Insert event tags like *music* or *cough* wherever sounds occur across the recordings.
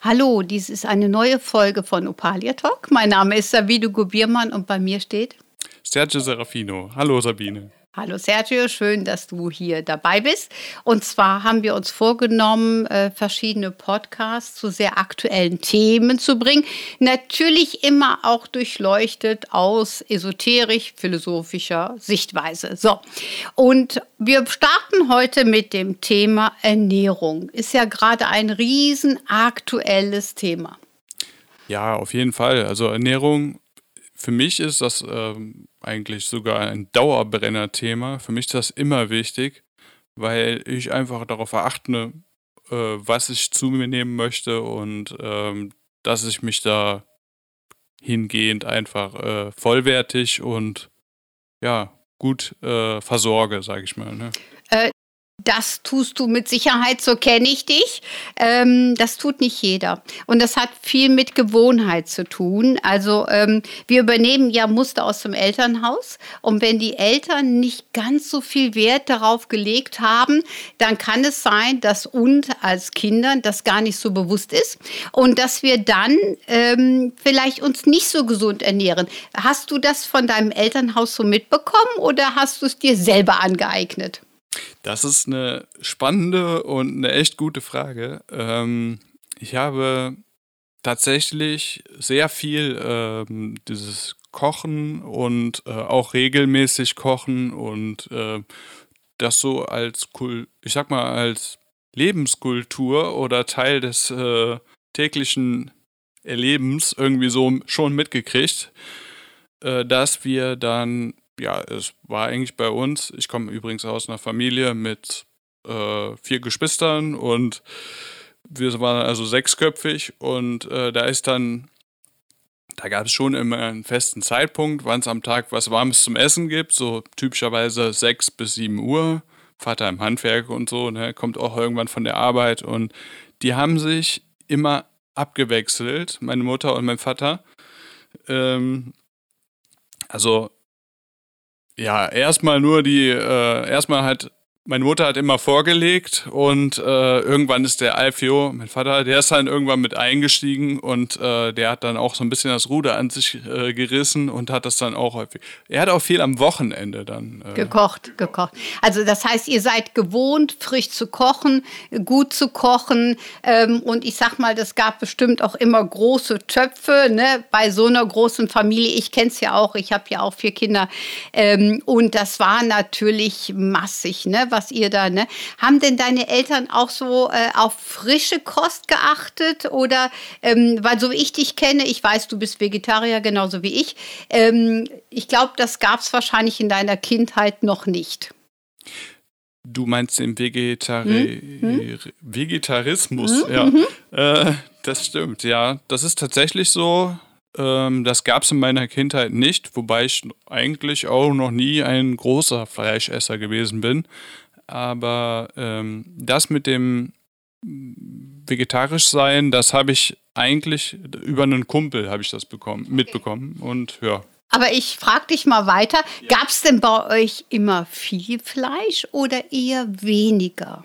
Hallo, dies ist eine neue Folge von Opalia Talk. Mein Name ist Sabine Gubiermann und bei mir steht Sergio Serafino. Hallo Sabine. Hallo Sergio, schön, dass du hier dabei bist. Und zwar haben wir uns vorgenommen, äh, verschiedene Podcasts zu sehr aktuellen Themen zu bringen. Natürlich immer auch durchleuchtet aus esoterisch-philosophischer Sichtweise. So, und wir starten heute mit dem Thema Ernährung. Ist ja gerade ein riesen aktuelles Thema. Ja, auf jeden Fall. Also Ernährung für mich ist das ähm, eigentlich sogar ein Dauerbrenner-Thema. Für mich ist das immer wichtig, weil ich einfach darauf achte, äh, was ich zu mir nehmen möchte und ähm, dass ich mich da hingehend einfach äh, vollwertig und ja, gut äh, versorge, sage ich mal. Ne? Das tust du mit Sicherheit, so kenne ich dich. Ähm, das tut nicht jeder. Und das hat viel mit Gewohnheit zu tun. Also ähm, wir übernehmen ja Muster aus dem Elternhaus. Und wenn die Eltern nicht ganz so viel Wert darauf gelegt haben, dann kann es sein, dass uns als Kindern das gar nicht so bewusst ist. Und dass wir dann ähm, vielleicht uns nicht so gesund ernähren. Hast du das von deinem Elternhaus so mitbekommen oder hast du es dir selber angeeignet? Das ist eine spannende und eine echt gute Frage. Ähm, ich habe tatsächlich sehr viel ähm, dieses Kochen und äh, auch regelmäßig Kochen und äh, das so als Kul ich sag mal als Lebenskultur oder Teil des äh, täglichen Erlebens irgendwie so schon mitgekriegt, äh, dass wir dann ja, es war eigentlich bei uns, ich komme übrigens aus einer Familie mit äh, vier Geschwistern und wir waren also sechsköpfig und äh, da ist dann, da gab es schon immer einen festen Zeitpunkt, wann es am Tag was Warmes zum Essen gibt, so typischerweise sechs bis sieben Uhr. Vater im Handwerk und so, ne, kommt auch irgendwann von der Arbeit und die haben sich immer abgewechselt, meine Mutter und mein Vater. Ähm, also ja, erstmal nur die, äh, erstmal halt meine Mutter hat immer vorgelegt und äh, irgendwann ist der Alfio, mein Vater, der ist dann irgendwann mit eingestiegen und äh, der hat dann auch so ein bisschen das Ruder an sich äh, gerissen und hat das dann auch häufig. Er hat auch viel am Wochenende dann. Äh, gekocht, gekocht. Also das heißt, ihr seid gewohnt, frisch zu kochen, gut zu kochen ähm, und ich sag mal, das gab bestimmt auch immer große Töpfe ne, bei so einer großen Familie. Ich kenne es ja auch, ich habe ja auch vier Kinder ähm, und das war natürlich massig, ne? was ihr da, ne? Haben denn deine Eltern auch so äh, auf frische Kost geachtet? Oder, ähm, weil so wie ich dich kenne, ich weiß, du bist Vegetarier genauso wie ich. Ähm, ich glaube, das gab es wahrscheinlich in deiner Kindheit noch nicht. Du meinst den Vegetari hm? Hm? Vegetarismus, hm? ja. Mhm. Äh, das stimmt, ja. Das ist tatsächlich so. Ähm, das gab es in meiner Kindheit nicht, wobei ich eigentlich auch noch nie ein großer Fleischesser gewesen bin. Aber ähm, das mit dem vegetarisch sein, das habe ich eigentlich über einen Kumpel habe ich das bekommen, mitbekommen und ja. Aber ich frage dich mal weiter, ja. gab es denn bei euch immer viel Fleisch oder eher weniger?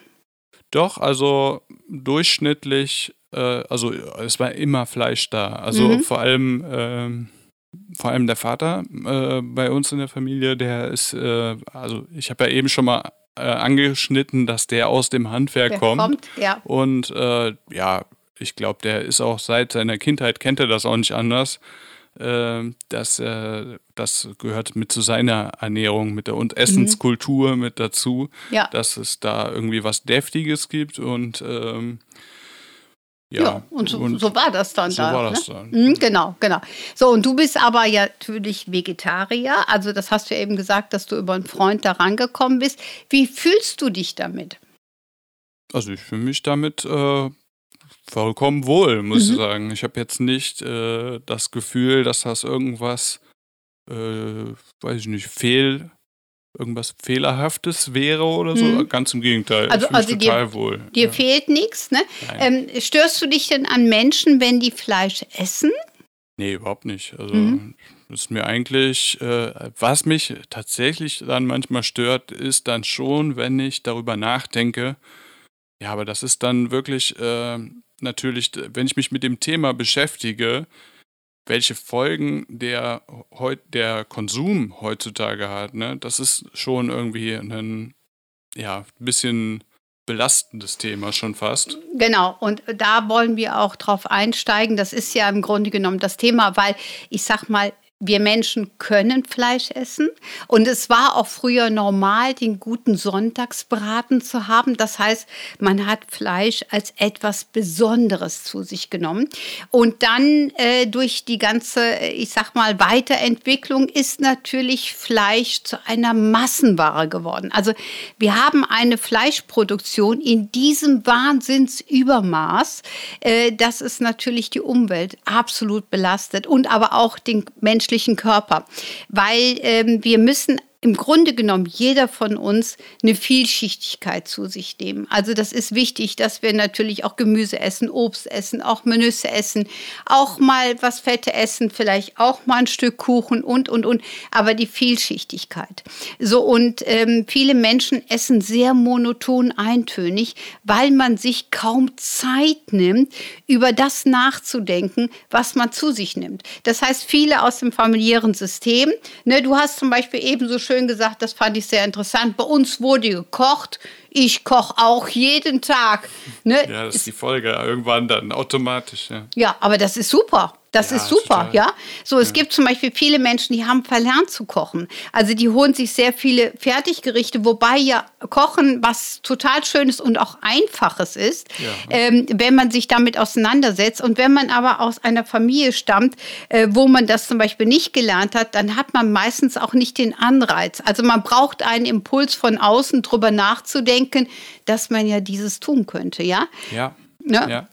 Doch, also durchschnittlich, äh, also es war immer Fleisch da. Also mhm. vor allem, äh, vor allem der Vater äh, bei uns in der Familie, der ist, äh, also ich habe ja eben schon mal äh, angeschnitten, dass der aus dem Handwerk der kommt. kommt ja. Und äh, ja, ich glaube, der ist auch seit seiner Kindheit, kennt er das auch nicht anders. Äh, das, äh, das gehört mit zu seiner Ernährung mit der, und Essenskultur mhm. mit dazu, ja. dass es da irgendwie was Deftiges gibt und ähm, ja, ja, und, so, und so war das dann so da. War das ne? dann. Mhm, genau, genau. So, und du bist aber ja natürlich Vegetarier. Also, das hast du ja eben gesagt, dass du über einen Freund da rangekommen bist. Wie fühlst du dich damit? Also, ich fühle mich damit äh, vollkommen wohl, muss mhm. ich sagen. Ich habe jetzt nicht äh, das Gefühl, dass das irgendwas, äh, weiß ich nicht, fehl irgendwas Fehlerhaftes wäre oder so. Mhm. Ganz im Gegenteil. Also, ich also total dir, wohl. Dir ja. fehlt nichts, ne? Ähm, störst du dich denn an Menschen, wenn die Fleisch essen? Nee, überhaupt nicht. Also mhm. ist mir eigentlich, äh, was mich tatsächlich dann manchmal stört, ist dann schon, wenn ich darüber nachdenke, ja, aber das ist dann wirklich äh, natürlich, wenn ich mich mit dem Thema beschäftige, welche Folgen der, der Konsum heutzutage hat, ne? Das ist schon irgendwie ein ja, bisschen belastendes Thema schon fast. Genau, und da wollen wir auch drauf einsteigen. Das ist ja im Grunde genommen das Thema, weil ich sag mal, wir Menschen können Fleisch essen. Und es war auch früher normal, den guten Sonntagsbraten zu haben. Das heißt, man hat Fleisch als etwas Besonderes zu sich genommen. Und dann äh, durch die ganze, ich sag mal, Weiterentwicklung ist natürlich Fleisch zu einer Massenware geworden. Also wir haben eine Fleischproduktion in diesem Wahnsinnsübermaß, äh, dass es natürlich die Umwelt absolut belastet und aber auch den menschlichen menschlichen Körper, weil ähm, wir müssen im Grunde genommen jeder von uns eine Vielschichtigkeit zu sich nehmen. Also das ist wichtig, dass wir natürlich auch Gemüse essen, Obst essen, auch Menüsse essen, auch mal was Fette essen, vielleicht auch mal ein Stück Kuchen und, und, und. Aber die Vielschichtigkeit. So, und ähm, viele Menschen essen sehr monoton eintönig, weil man sich kaum Zeit nimmt, über das nachzudenken, was man zu sich nimmt. Das heißt, viele aus dem familiären System, ne, du hast zum Beispiel ebenso schön schön gesagt, das fand ich sehr interessant. Bei uns wurde gekocht. Ich koche auch jeden Tag. Ne? Ja, das ist die Folge. Irgendwann dann automatisch. Ja, ja aber das ist super. Das ja, ist super, total. ja. So, es ja. gibt zum Beispiel viele Menschen, die haben verlernt zu kochen. Also die holen sich sehr viele Fertiggerichte, wobei ja Kochen was total Schönes und auch Einfaches ist, ja. ähm, wenn man sich damit auseinandersetzt. Und wenn man aber aus einer Familie stammt, äh, wo man das zum Beispiel nicht gelernt hat, dann hat man meistens auch nicht den Anreiz. Also man braucht einen Impuls von außen, drüber nachzudenken, dass man ja dieses tun könnte, ja. Ja. ja.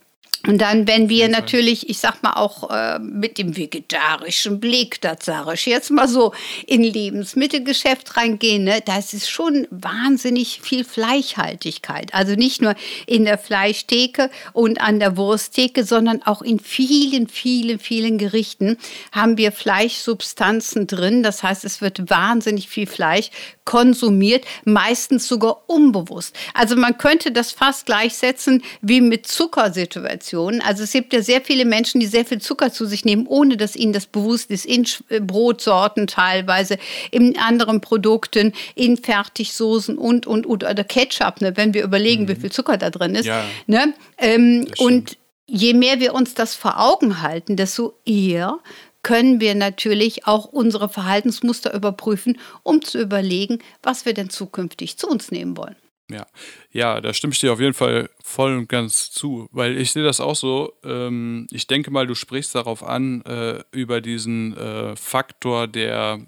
Und dann, wenn wir natürlich, ich sag mal auch äh, mit dem vegetarischen Blick, das sage ich jetzt mal so, in Lebensmittelgeschäft reingehen, ne, da ist es schon wahnsinnig viel Fleischhaltigkeit. Also nicht nur in der Fleischtheke und an der Wursttheke, sondern auch in vielen, vielen, vielen Gerichten haben wir Fleischsubstanzen drin. Das heißt, es wird wahnsinnig viel Fleisch konsumiert, meistens sogar unbewusst. Also man könnte das fast gleichsetzen wie mit Zuckersituationen. Also es gibt ja sehr viele Menschen, die sehr viel Zucker zu sich nehmen, ohne dass ihnen das bewusst ist, in äh, Brotsorten teilweise, in anderen Produkten, in Fertigsoßen und, und, und oder Ketchup, ne, wenn wir überlegen, mhm. wie viel Zucker da drin ist. Ja. Ne? Ähm, und je mehr wir uns das vor Augen halten, desto eher können wir natürlich auch unsere Verhaltensmuster überprüfen, um zu überlegen, was wir denn zukünftig zu uns nehmen wollen. Ja, ja, da stimme ich dir auf jeden Fall voll und ganz zu, weil ich sehe das auch so. Ähm, ich denke mal, du sprichst darauf an, äh, über diesen äh, Faktor, der,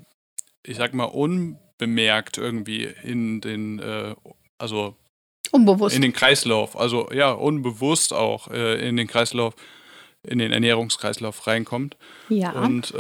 ich sag mal, unbemerkt irgendwie in den, äh, also unbewusst. in den Kreislauf, also ja, unbewusst auch äh, in den Kreislauf in den Ernährungskreislauf reinkommt. Ja. Und, äh,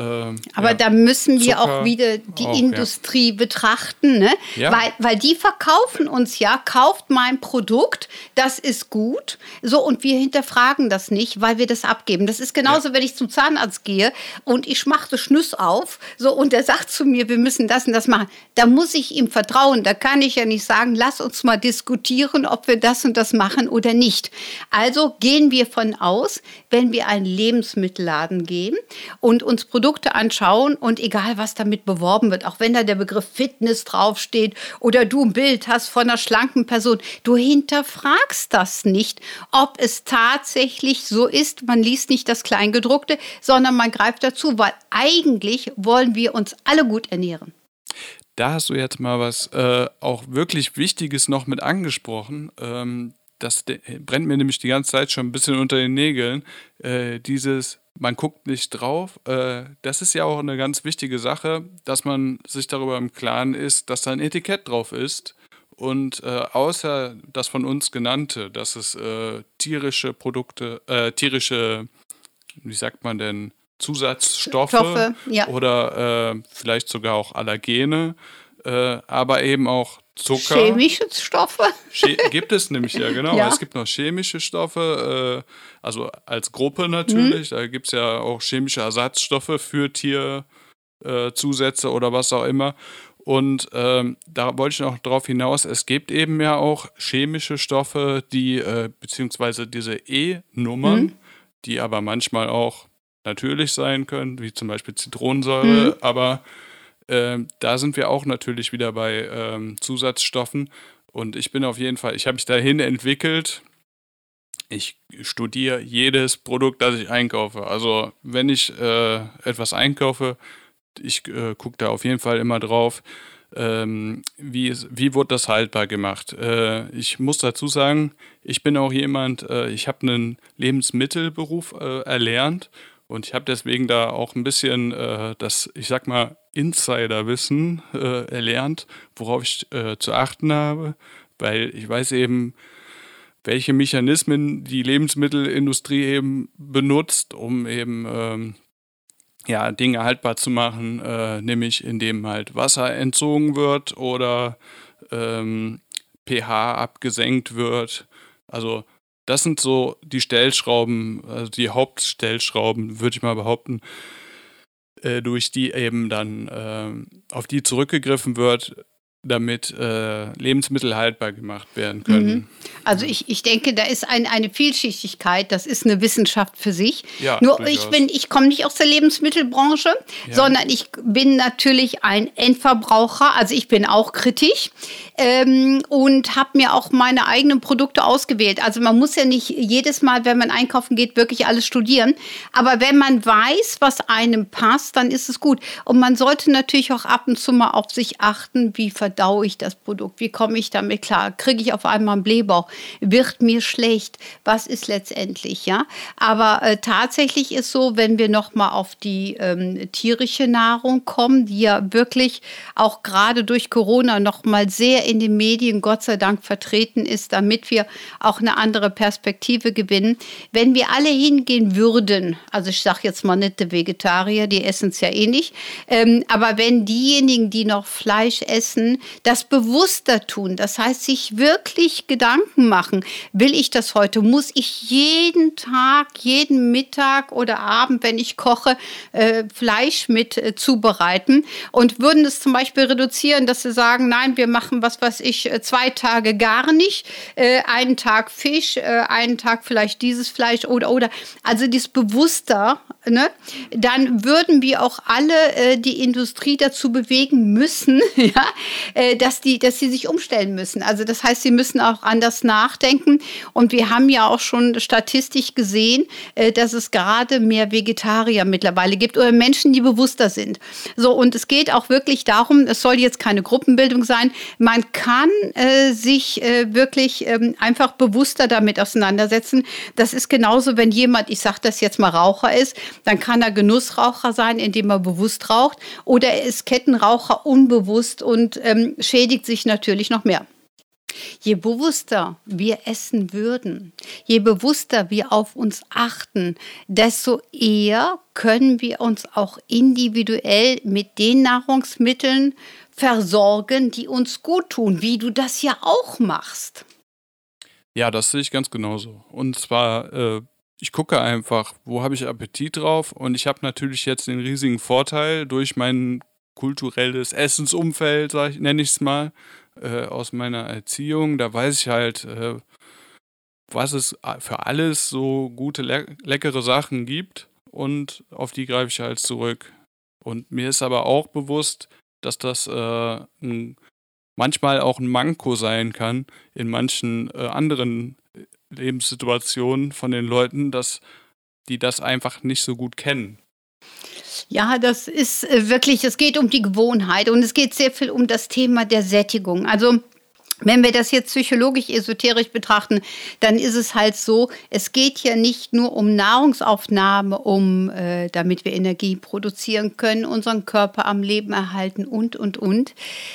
Aber ja, da müssen wir Zucker auch wieder die auch, Industrie ja. betrachten, ne? Ja. Weil, weil die verkaufen uns ja, kauft mein Produkt, das ist gut. So, und wir hinterfragen das nicht, weil wir das abgeben. Das ist genauso, wenn ich zum Zahnarzt gehe und ich mache Schnüss auf, so, und der sagt zu mir, wir müssen das und das machen. Da muss ich ihm vertrauen. Da kann ich ja nicht sagen, lass uns mal diskutieren, ob wir das und das machen oder nicht. Also gehen wir von aus, wenn wir einen Lebensmittelladen gehen und uns Produkte anschauen und egal, was damit beworben wird, auch wenn da der Begriff Fitness draufsteht oder du ein Bild hast von einer schlanken Person, du hinterfragst das nicht, ob es tatsächlich so ist. Man liest nicht das Kleingedruckte, sondern man greift dazu, weil eigentlich wollen wir uns alle gut ernähren. Da hast du jetzt mal was äh, auch wirklich Wichtiges noch mit angesprochen. Ähm, das brennt mir nämlich die ganze Zeit schon ein bisschen unter den Nägeln. Äh, dieses, man guckt nicht drauf. Äh, das ist ja auch eine ganz wichtige Sache, dass man sich darüber im Klaren ist, dass da ein Etikett drauf ist. Und äh, außer das von uns genannte, dass es äh, tierische Produkte, äh, tierische, wie sagt man denn, Zusatzstoffe Stoffe, ja. oder äh, vielleicht sogar auch Allergene aber eben auch Zucker. Chemische Stoffe? Che gibt es nämlich ja, genau. Ja. Es gibt noch chemische Stoffe, äh, also als Gruppe natürlich. Mhm. Da gibt es ja auch chemische Ersatzstoffe für Tierzusätze äh, oder was auch immer. Und ähm, da wollte ich noch darauf hinaus, es gibt eben ja auch chemische Stoffe, die, äh, beziehungsweise diese E-Nummern, mhm. die aber manchmal auch natürlich sein können, wie zum Beispiel Zitronensäure, mhm. aber äh, da sind wir auch natürlich wieder bei ähm, Zusatzstoffen. Und ich bin auf jeden Fall, ich habe mich dahin entwickelt. Ich studiere jedes Produkt, das ich einkaufe. Also wenn ich äh, etwas einkaufe, ich äh, gucke da auf jeden Fall immer drauf, ähm, wie, wie wurde das haltbar gemacht. Äh, ich muss dazu sagen, ich bin auch jemand, äh, ich habe einen Lebensmittelberuf äh, erlernt und ich habe deswegen da auch ein bisschen äh, das, ich sag mal, Insiderwissen äh, erlernt, worauf ich zu achten habe, weil ich weiß eben, welche Mechanismen die Lebensmittelindustrie eben benutzt, um eben ähm, ja, Dinge haltbar zu machen, äh, nämlich indem halt Wasser entzogen wird oder ähm, pH abgesenkt wird. Also das sind so die Stellschrauben, also die Hauptstellschrauben, würde ich mal behaupten, äh, durch die eben dann äh, auf die zurückgegriffen wird, damit äh, Lebensmittel haltbar gemacht werden können. Mhm. Also ich, ich denke, da ist ein, eine Vielschichtigkeit, das ist eine Wissenschaft für sich. Ja, Nur ich bin, ich komme nicht aus der Lebensmittelbranche, ja. sondern ich bin natürlich ein Endverbraucher, also ich bin auch kritisch ähm, und habe mir auch meine eigenen Produkte ausgewählt. Also man muss ja nicht jedes Mal, wenn man einkaufen geht, wirklich alles studieren. Aber wenn man weiß, was einem passt, dann ist es gut. Und man sollte natürlich auch ab und zu mal auf sich achten, wie verdaue ich das Produkt, wie komme ich damit klar, kriege ich auf einmal einen Blähbauch, wird mir schlecht, was ist letztendlich, ja. Aber äh, tatsächlich ist so, wenn wir noch mal auf die ähm, tierische Nahrung kommen, die ja wirklich auch gerade durch Corona noch mal sehr in den Medien Gott sei Dank vertreten ist, damit wir auch eine andere Perspektive gewinnen. Wenn wir alle hingehen würden, also ich sage jetzt mal die Vegetarier, die essen es ja eh nicht, ähm, aber wenn diejenigen, die noch Fleisch essen, das bewusster tun, das heißt sich wirklich Gedanken machen, will ich das heute, muss ich jeden Tag, jeden Mittag oder Abend, wenn ich koche, äh, Fleisch mit äh, zubereiten? Und würden es zum Beispiel reduzieren, dass sie sagen, nein, wir machen was, was ich, äh, zwei Tage gar nicht, einen Tag Fisch, einen Tag vielleicht dieses Fleisch oder, oder, also dieses bewusster, ne? dann würden wir auch alle die Industrie dazu bewegen müssen, *laughs* ja, dass, die, dass sie sich umstellen müssen. Also das heißt, sie müssen auch anders nachdenken. Und wir haben ja auch schon statistisch gesehen, äh, dass es gerade mehr Vegetarier mittlerweile gibt oder Menschen, die bewusster sind. So, und es geht auch wirklich darum, es soll jetzt keine Gruppenbildung sein. Man kann äh, sich äh, wirklich ähm, einfach bewusster damit auseinandersetzen. Das ist genauso, wenn jemand, ich sage das jetzt mal Raucher ist, dann kann er Genussraucher sein, indem er bewusst raucht, oder er ist Kettenraucher unbewusst und ähm, schädigt sich natürlich noch mehr. Je bewusster wir essen würden, je bewusster wir auf uns achten, desto eher können wir uns auch individuell mit den Nahrungsmitteln versorgen, die uns gut tun, wie du das ja auch machst. Ja, das sehe ich ganz genauso. Und zwar, äh, ich gucke einfach, wo habe ich Appetit drauf und ich habe natürlich jetzt den riesigen Vorteil durch meinen kulturelles Essensumfeld, sag ich, nenne ich es mal, äh, aus meiner Erziehung. Da weiß ich halt, äh, was es für alles so gute, le leckere Sachen gibt und auf die greife ich halt zurück. Und mir ist aber auch bewusst, dass das äh, ein, manchmal auch ein Manko sein kann in manchen äh, anderen Lebenssituationen von den Leuten, dass die das einfach nicht so gut kennen. Ja, das ist äh, wirklich, es geht um die Gewohnheit und es geht sehr viel um das Thema der Sättigung. Also Wenn wir das jetzt psychologisch esoterisch betrachten, dann ist es halt so, es geht ja nicht nur um Nahrungsaufnahme, um äh, damit wir Energie produzieren können, unseren Körper am Leben erhalten und und und,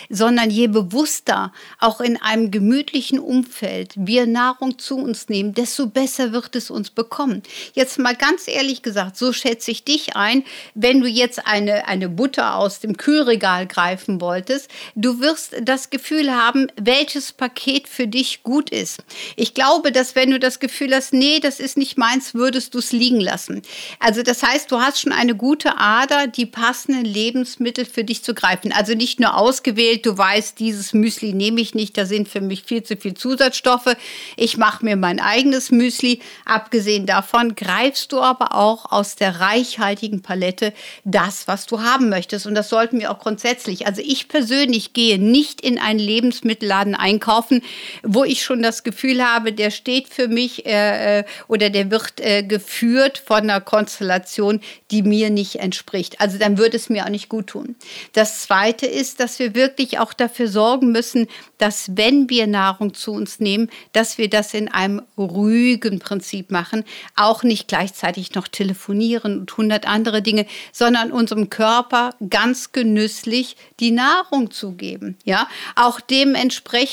sondern je bewusster auch in einem gemütlichen Umfeld wir Nahrung zu uns nehmen, desto besser wird es uns bekommen. Jetzt mal ganz ehrlich gesagt, so schätze ich dich ein, wenn du jetzt eine eine Butter aus dem Kühlregal greifen wolltest, du wirst das Gefühl haben, welche welches Paket für dich gut ist. Ich glaube, dass wenn du das Gefühl hast, nee, das ist nicht meins, würdest du es liegen lassen. Also das heißt, du hast schon eine gute Ader, die passenden Lebensmittel für dich zu greifen. Also nicht nur ausgewählt, du weißt, dieses Müsli nehme ich nicht, da sind für mich viel zu viel Zusatzstoffe. Ich mache mir mein eigenes Müsli. Abgesehen davon greifst du aber auch aus der reichhaltigen Palette das, was du haben möchtest. Und das sollten wir auch grundsätzlich. Also ich persönlich gehe nicht in einen Lebensmittelladen einkaufen, wo ich schon das Gefühl habe, der steht für mich äh, äh, oder der wird äh, geführt von einer Konstellation, die mir nicht entspricht. Also dann würde es mir auch nicht gut tun. Das Zweite ist, dass wir wirklich auch dafür sorgen müssen, dass wenn wir Nahrung zu uns nehmen, dass wir das in einem ruhigen Prinzip machen, auch nicht gleichzeitig noch telefonieren und hundert andere Dinge, sondern unserem Körper ganz genüsslich die Nahrung zu geben. Ja, auch dementsprechend,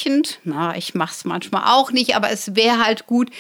na, ich mache es manchmal auch nicht, aber es wäre halt gut,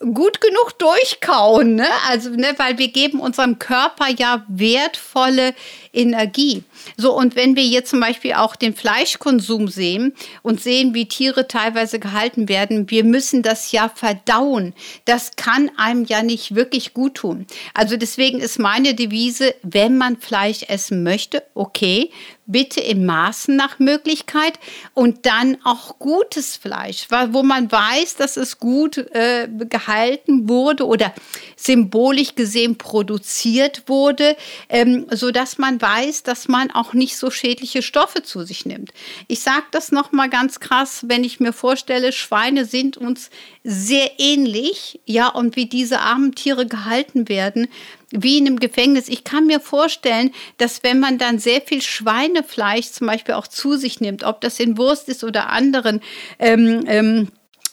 gut genug durchkauen, ne? Also, ne, weil wir geben unserem Körper ja wertvolle Energie. So, und wenn wir jetzt zum Beispiel auch den Fleischkonsum sehen und sehen, wie Tiere teilweise gehalten werden, wir müssen das ja verdauen. Das kann einem ja nicht wirklich gut tun. Also deswegen ist meine Devise, wenn man Fleisch essen möchte, okay, bitte in Maßen nach Möglichkeit und dann auch gutes Fleisch, wo man weiß, dass es gut äh, gehalten wurde oder symbolisch gesehen produziert wurde, ähm, so dass man weiß, dass man auch nicht so schädliche Stoffe zu sich nimmt. Ich sage das noch mal ganz krass, wenn ich mir vorstelle, Schweine sind uns sehr ähnlich, ja, und wie diese armen Tiere gehalten werden, wie in einem Gefängnis. Ich kann mir vorstellen, dass wenn man dann sehr viel Schweinefleisch zum Beispiel auch zu sich nimmt, ob das in Wurst ist oder anderen ähm, ähm,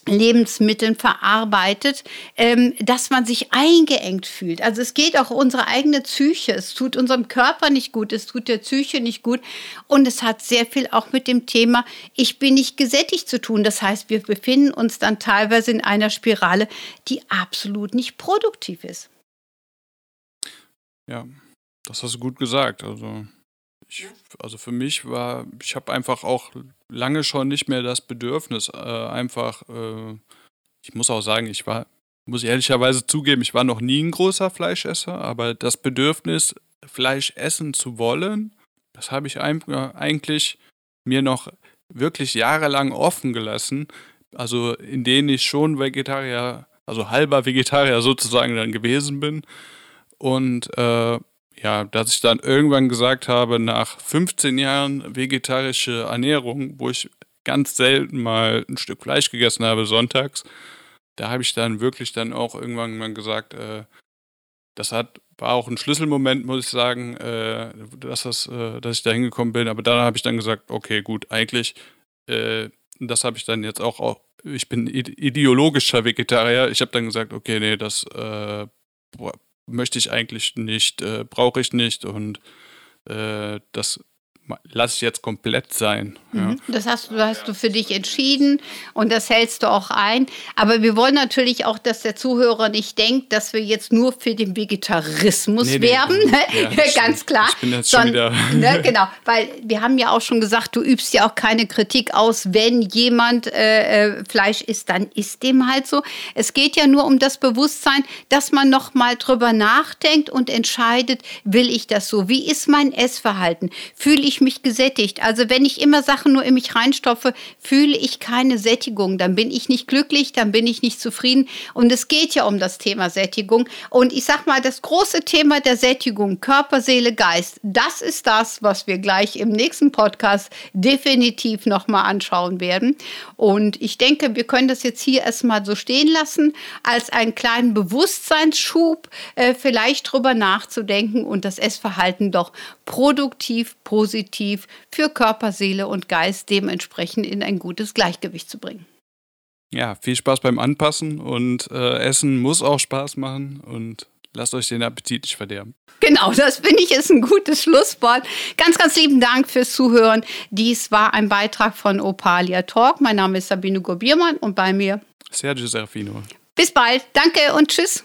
Lebensmitteln verarbeitet, ähm, dass man sich eingeengt fühlt. Also es geht auch unsere eigene Psyche. Es tut unserem Körper nicht gut, es tut der Psyche nicht gut. Und es hat sehr viel auch mit dem Thema, ich bin nicht gesättigt zu tun. Das heißt, wir befinden uns dann teilweise in einer Spirale, die absolut nicht produktiv ist. Ja, das hast du gut gesagt. Also ich, also für mich war, ich habe einfach auch lange schon nicht mehr das Bedürfnis, äh, einfach, äh, ich muss auch sagen, ich war, muss ich ehrlicherweise zugeben, ich war noch nie ein großer Fleischesser, aber das Bedürfnis, Fleisch essen zu wollen, das habe ich eigentlich mir noch wirklich jahrelang offen gelassen. Also in denen ich schon Vegetarier, also halber Vegetarier sozusagen dann gewesen bin. Und äh, ja, dass ich dann irgendwann gesagt habe, nach 15 Jahren vegetarische Ernährung, wo ich ganz selten mal ein Stück Fleisch gegessen habe sonntags, da habe ich dann wirklich dann auch irgendwann mal gesagt, äh, das hat war auch ein Schlüsselmoment, muss ich sagen, äh, dass, das, äh, dass ich da hingekommen bin. Aber dann habe ich dann gesagt, okay, gut, eigentlich, äh, das habe ich dann jetzt auch, auch ich bin ideologischer Vegetarier. Ich habe dann gesagt, okay, nee, das äh, möchte ich eigentlich nicht, äh, brauche ich nicht und äh, das lasse ich jetzt komplett sein. Ja. Mhm. Das hast du, hast du für dich entschieden und das hältst du auch ein. Aber wir wollen natürlich auch, dass der Zuhörer nicht denkt, dass wir jetzt nur für den Vegetarismus nee, werben. Nee, ja, Ganz klar. Ich bin jetzt schon wieder. Ne, genau, weil wir haben ja auch schon gesagt, du übst ja auch keine Kritik aus, wenn jemand äh, äh, Fleisch isst, dann isst dem halt so. Es geht ja nur um das Bewusstsein, dass man noch mal drüber nachdenkt und entscheidet, will ich das so? Wie ist mein Essverhalten? Fühle ich mich gesättigt. Also wenn ich immer Sachen nur in mich reinstopfe, fühle ich keine Sättigung. Dann bin ich nicht glücklich, dann bin ich nicht zufrieden. Und es geht ja um das Thema Sättigung. Und ich sag mal, das große Thema der Sättigung, Körper, Seele, Geist, das ist das, was wir gleich im nächsten Podcast definitiv nochmal anschauen werden. Und ich denke, wir können das jetzt hier erstmal so stehen lassen, als einen kleinen Bewusstseinsschub, äh, vielleicht drüber nachzudenken und das Essverhalten doch produktiv, positiv positiv für Körper, Seele und Geist dementsprechend in ein gutes Gleichgewicht zu bringen. Ja, viel Spaß beim Anpassen und äh, Essen muss auch Spaß machen und lasst euch den Appetit nicht verderben. Genau, das finde ich ist ein gutes Schlusswort. Ganz, ganz lieben Dank fürs Zuhören. Dies war ein Beitrag von Opalia Talk. Mein Name ist Sabine Gobiermann und bei mir Sergio Serafino. Bis bald. Danke und tschüss.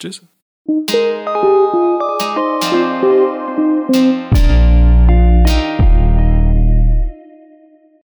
Tschüss.